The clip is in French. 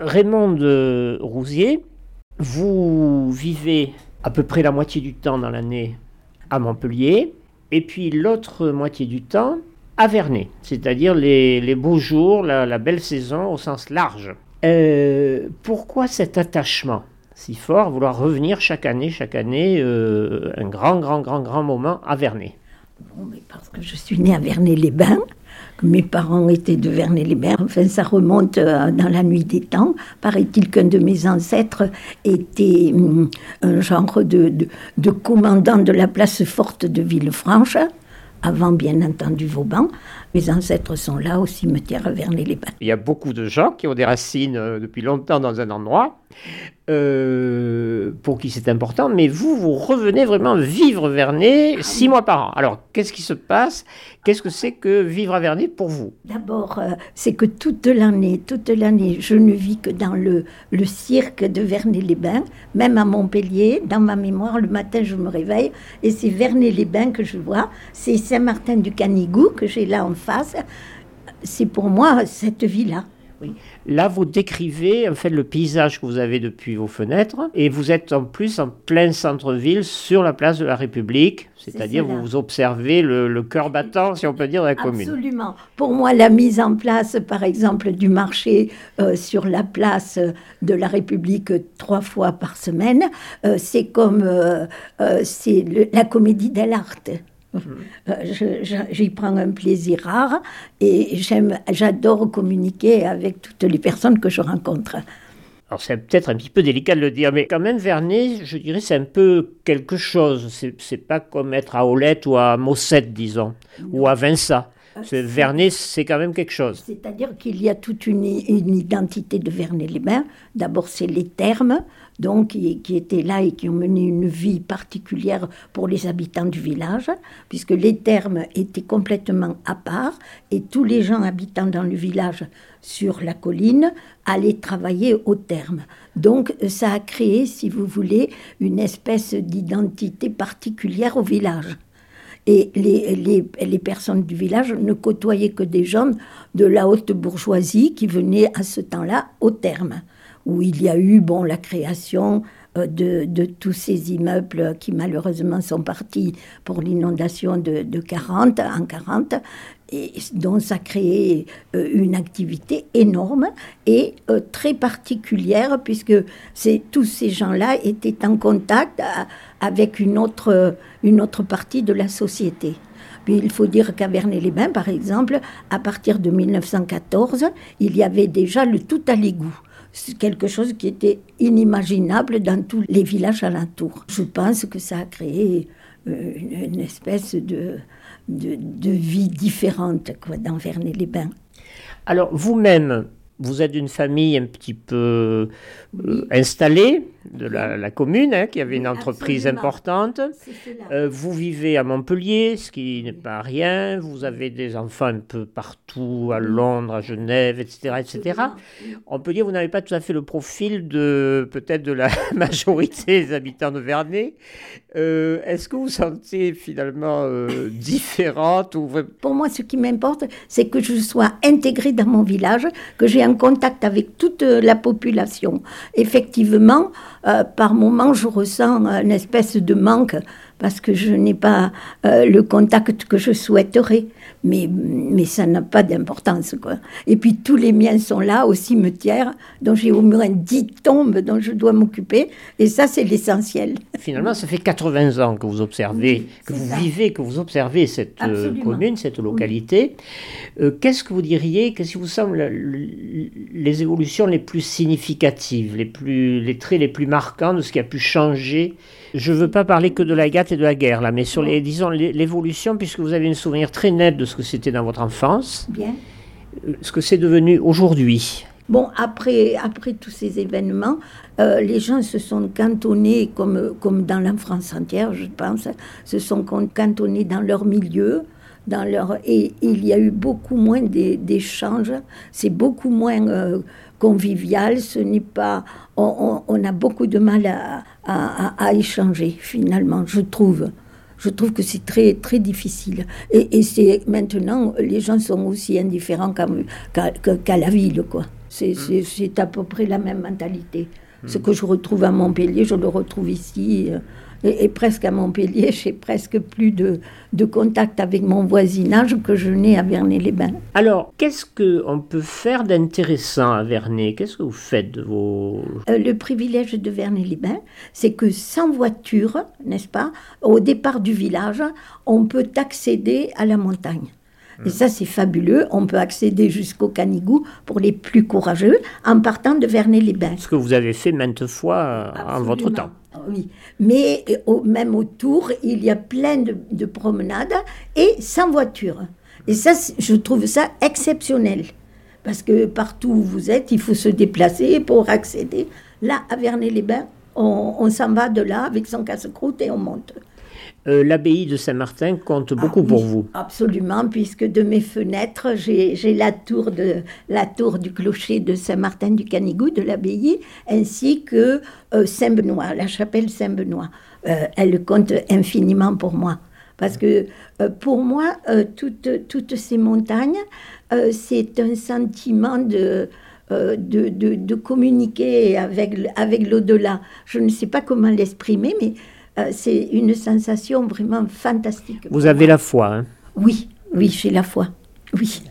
Raymond de Rousier, vous vivez à peu près la moitié du temps dans l'année à Montpellier, et puis l'autre moitié du temps à Vernet, c'est-à-dire les, beaux jours, la, belle saison au sens large. Euh, pourquoi cet attachement si fort, vouloir revenir chaque année, chaque année, euh, un grand, grand, grand, grand moment à Vernet? Parce que je suis née à Vernet-les-Bains, mes parents étaient de Vernet-les-Bains. Enfin, ça remonte euh, dans la nuit des temps. Paraît-il qu'un de mes ancêtres était hum, un genre de, de, commandant de la place forte de Villefranche avant bien entendu Vauban. Mes ancêtres sont là au cimetière Vernet-les-Bains. Il y a beaucoup de gens qui ont des racines euh, depuis longtemps dans un endroit. Euh, pour qui c'est important, mais vous, vous revenez vraiment vivre Vernet six mois par an. Alors, qu'est-ce qui se passe? Qu'est-ce que c'est que vivre à Vernet pour vous? D'abord, euh, c'est que toute l'année, toute l'année, je ne vis que dans le, le cirque de Vernet-les-Bains, même à Montpellier, dans ma mémoire, le matin, je me réveille et c'est Vernet-les-Bains que je vois. C'est Saint-Martin du Canigou que j'ai là en face. C'est pour moi cette vie-là. Là, vous décrivez en fait le paysage que vous avez depuis vos fenêtres, et vous êtes en plus en plein centre-ville, sur la place de la République, c'est-à-dire vous, observez le, cœur battant, si on peut dire, de la commune. Absolument. Pour moi, la mise en place, par exemple, du marché euh, sur la place de la République trois fois par semaine, euh, c'est comme euh, c'est la comédie dell'arte. Euh, j'y prends un plaisir rare et j'adore communiquer avec toutes les personnes que je rencontre. Alors c'est peut-être un petit peu délicat de le dire, mais quand même Vernet, je dirais, c'est un peu quelque chose. C'est, c'est pas comme être à Olette ou à Mossette, disons, ou à Vinça. Ah, Vernet, c'est quand même quelque chose. C'est-à-dire qu'il y a toute une, une identité de Vernet-les-Bains. D'abord, c'est les termes, donc qui, étaient là et qui ont mené une vie particulière pour les habitants du village, puisque les termes étaient complètement à part et tous les gens habitant dans le village sur la colline allaient travailler aux termes. Donc ça a créé, si vous voulez, une espèce d'identité particulière au village. Et les, les, les, personnes du village ne côtoyaient que des gens de la haute bourgeoisie qui venaient à ce temps-là aux termes où il y a eu bon, la création de, de, tous ces immeubles qui malheureusement sont partis pour l'inondation de, de 40 en 40 et dont ça a créé euh, une activité énorme et euh, très particulière puisque tous ces gens-là étaient en contact avec une autre, une autre partie de la société. Puis il faut dire qu'à Vernet-les-Bains, par exemple, à partir de 1914, il y avait déjà le tout à l'égout c'est quelque chose qui était inimaginable dans tous les villages alentours. Je pense que ça a créé euh, une, espèce de, de, vie différente quoi, dans Vernet-les-Bains. Alors vous-même, vous êtes d'une famille un petit peu euh, installée de la, commune, hein, qui avait une entreprise importante. Euh, vous vivez à Montpellier, ce qui n'est pas rien. Vous avez des enfants un peu partout, à Londres, à Genève, etc. etc. On peut dire que vous n'avez pas tout à fait le profil de peut-être de la majorité des habitants de Vernet. Euh, est-ce que vous vous sentez finalement différente ou... Pour moi, ce qui m'importe, c'est que je sois intégrée dans mon village, que j'ai un contact avec toute la population. Effectivement, euh, par moments, je ressens une espèce de manque parce que je n'ai pas euh, le contact que je souhaiterais. Mais, mais ça n'a pas d'importance. Quoi. Et puis tous les miens sont là au cimetière, dont j'ai au moins 10 tombes dont je dois m'occuper. Et ça, c'est l'essentiel. Finalement, ça fait 80 ans que vous observez, que vous vivez, que vous observez cette euh, commune, cette localité. qu'est-ce que vous diriez, qu'est-ce qui vous semble les évolutions les plus significatives, les, plus, les traits les plus marquants de ce qui a pu changer? Je ne veux pas parler que de la gâte de la guerre, là, mais sur les, disons, l'évolution, puisque vous avez un souvenir très net de ce que c'était dans votre enfance, Bien. Euh, ce que c'est devenu aujourd'hui. Bon, après, après tous ces événements, euh, les gens se sont cantonnés, comme, comme dans la France entière, je pense, se sont cantonnés dans leur milieu, dans leur et il y a eu beaucoup moins d'échanges, c'est beaucoup moins euh, convivial, ce n'est pas, on, a beaucoup de mal à, échanger finalement, je trouve. Je trouve que c'est très très difficile. Et, c'est maintenant, les gens sont aussi indifférents qu'à la ville, quoi. C'est à peu près la même mentalité. Ce que je retrouve à Montpellier, je le retrouve ici. Et, presque à Montpellier, j'ai presque plus de, de, contact avec mon voisinage que je n'ai à Vernet-les-Bains. Alors, qu'est-ce qu'on peut faire d'intéressant à Vernet? Qu'est-ce que vous faites de vos... Euh, le privilège de Vernet-les-Bains, c'est que sans voiture, n'est-ce pas, au départ du village, on peut accéder à la montagne. Et ça, c'est fabuleux. On peut accéder jusqu'au Canigou pour les plus courageux en partant de Vernet-les-Bains. Ce que vous avez fait maintes fois en votre temps. Oui, mais euh, même autour, il y a plein de, promenades et sans voiture. Et ça, je trouve ça exceptionnel. Parce que partout où vous êtes, il faut se déplacer pour accéder. Là, à Vernet-les-Bains, on, on s'en va de là avec son casse-croûte et on monte. Euh, l'abbaye de Saint-Martin compte ah beaucoup pour vous. Absolument, puisque de mes fenêtres, j'ai la tour, de, la tour du clocher de Saint-Martin du Canigou, de l'abbaye, ainsi que euh, Saint-Benoît, la chapelle Saint-Benoît. Euh, elle compte infiniment pour moi. Parce que pour moi, toutes, toutes ces montagnes, c'est un sentiment de, de, de, de, communiquer avec, avec l'au-delà. Je ne sais pas comment l'exprimer, mais euh, c'est une sensation vraiment fantastique. Vous avez la foi, hein? Oui, oui, j'ai la foi. Oui.